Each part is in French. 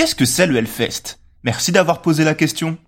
Qu'est-ce que c'est le Hellfest? Merci d'avoir posé la question.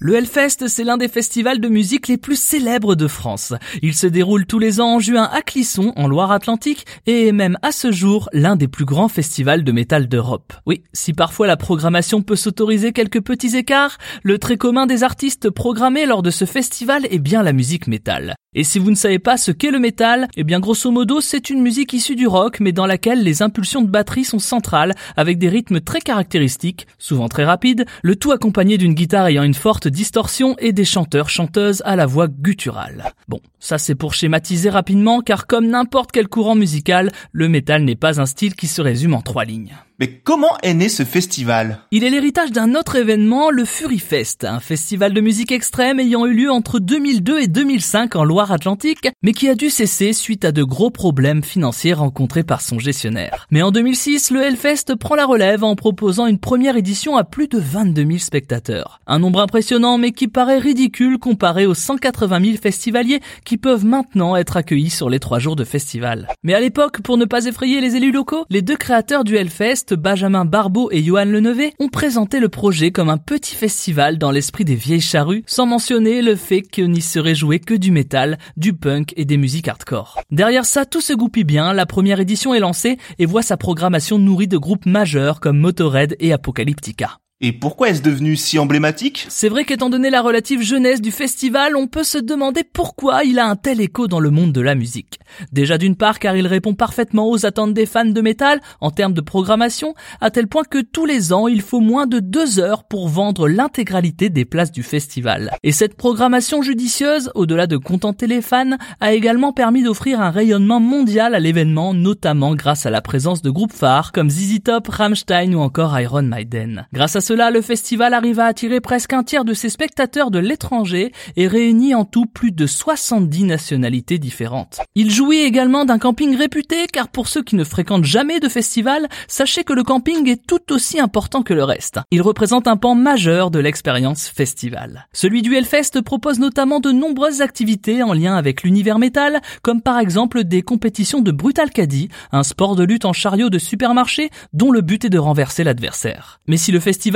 Le Hellfest, c'est l'un des festivals de musique les plus célèbres de France. Il se déroule tous les ans en juin à Clisson, en Loire-Atlantique, et est même à ce jour l'un des plus grands festivals de métal d'Europe. Oui, si parfois la programmation peut s'autoriser quelques petits écarts, le très commun des artistes programmés lors de ce festival est bien la musique métal. Et si vous ne savez pas ce qu'est le métal, eh bien grosso modo c'est une musique issue du rock mais dans laquelle les impulsions de batterie sont centrales avec des rythmes très caractéristiques, souvent très rapides, le tout accompagné d'une guitare ayant une forte distorsion et des chanteurs chanteuses à la voix gutturale. Bon, ça c'est pour schématiser rapidement car comme n'importe quel courant musical, le métal n'est pas un style qui se résume en trois lignes. Mais comment est né ce festival? Il est l'héritage d'un autre événement, le Fury Fest, un festival de musique extrême ayant eu lieu entre 2002 et 2005 en Loire-Atlantique, mais qui a dû cesser suite à de gros problèmes financiers rencontrés par son gestionnaire. Mais en 2006, le Hellfest prend la relève en proposant une première édition à plus de 22 000 spectateurs. Un nombre impressionnant mais qui paraît ridicule comparé aux 180 000 festivaliers qui peuvent maintenant être accueillis sur les trois jours de festival. Mais à l'époque, pour ne pas effrayer les élus locaux, les deux créateurs du Hellfest Benjamin Barbeau et Johan Lenevé ont présenté le projet comme un petit festival dans l'esprit des vieilles charrues, sans mentionner le fait qu'il n'y serait joué que du métal, du punk et des musiques hardcore. Derrière ça, tout se goupille bien, la première édition est lancée et voit sa programmation nourrie de groupes majeurs comme Motorhead et Apocalyptica. Et pourquoi est-ce devenu si emblématique? C'est vrai qu'étant donné la relative jeunesse du festival, on peut se demander pourquoi il a un tel écho dans le monde de la musique. Déjà d'une part car il répond parfaitement aux attentes des fans de métal en termes de programmation, à tel point que tous les ans il faut moins de deux heures pour vendre l'intégralité des places du festival. Et cette programmation judicieuse, au-delà de contenter les fans, a également permis d'offrir un rayonnement mondial à l'événement, notamment grâce à la présence de groupes phares comme ZZ Top, Rammstein ou encore Iron Maiden. Grâce à cela, le festival arrive à attirer presque un tiers de ses spectateurs de l'étranger et réunit en tout plus de 70 nationalités différentes. Il jouit également d'un camping réputé car pour ceux qui ne fréquentent jamais de festival, sachez que le camping est tout aussi important que le reste. Il représente un pan majeur de l'expérience festival. Celui du Hellfest propose notamment de nombreuses activités en lien avec l'univers métal, comme par exemple des compétitions de Brutal Caddy, un sport de lutte en chariot de supermarché dont le but est de renverser l'adversaire.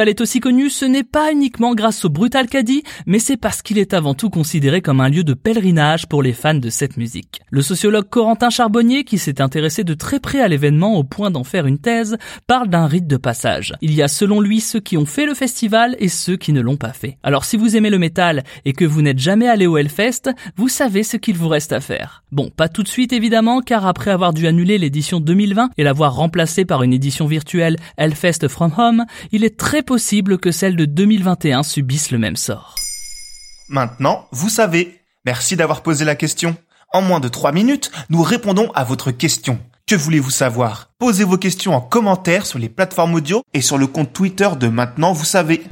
Est aussi connu, ce n'est pas uniquement grâce au Brutal Caddy, mais c'est parce qu'il est avant tout considéré comme un lieu de pèlerinage pour les fans de cette musique. Le sociologue Corentin Charbonnier, qui s'est intéressé de très près à l'événement au point d'en faire une thèse, parle d'un rite de passage. Il y a selon lui ceux qui ont fait le festival et ceux qui ne l'ont pas fait. Alors si vous aimez le métal et que vous n'êtes jamais allé au Hellfest, vous savez ce qu'il vous reste à faire. Bon, pas tout de suite évidemment, car après avoir dû annuler l'édition 2020 et l'avoir remplacée par une édition virtuelle Hellfest From Home, il est très possible que celle de 2021 subisse le même sort. Maintenant, vous savez. Merci d'avoir posé la question. En moins de 3 minutes, nous répondons à votre question. Que voulez-vous savoir? Posez vos questions en commentaire sur les plateformes audio et sur le compte Twitter de Maintenant, vous savez.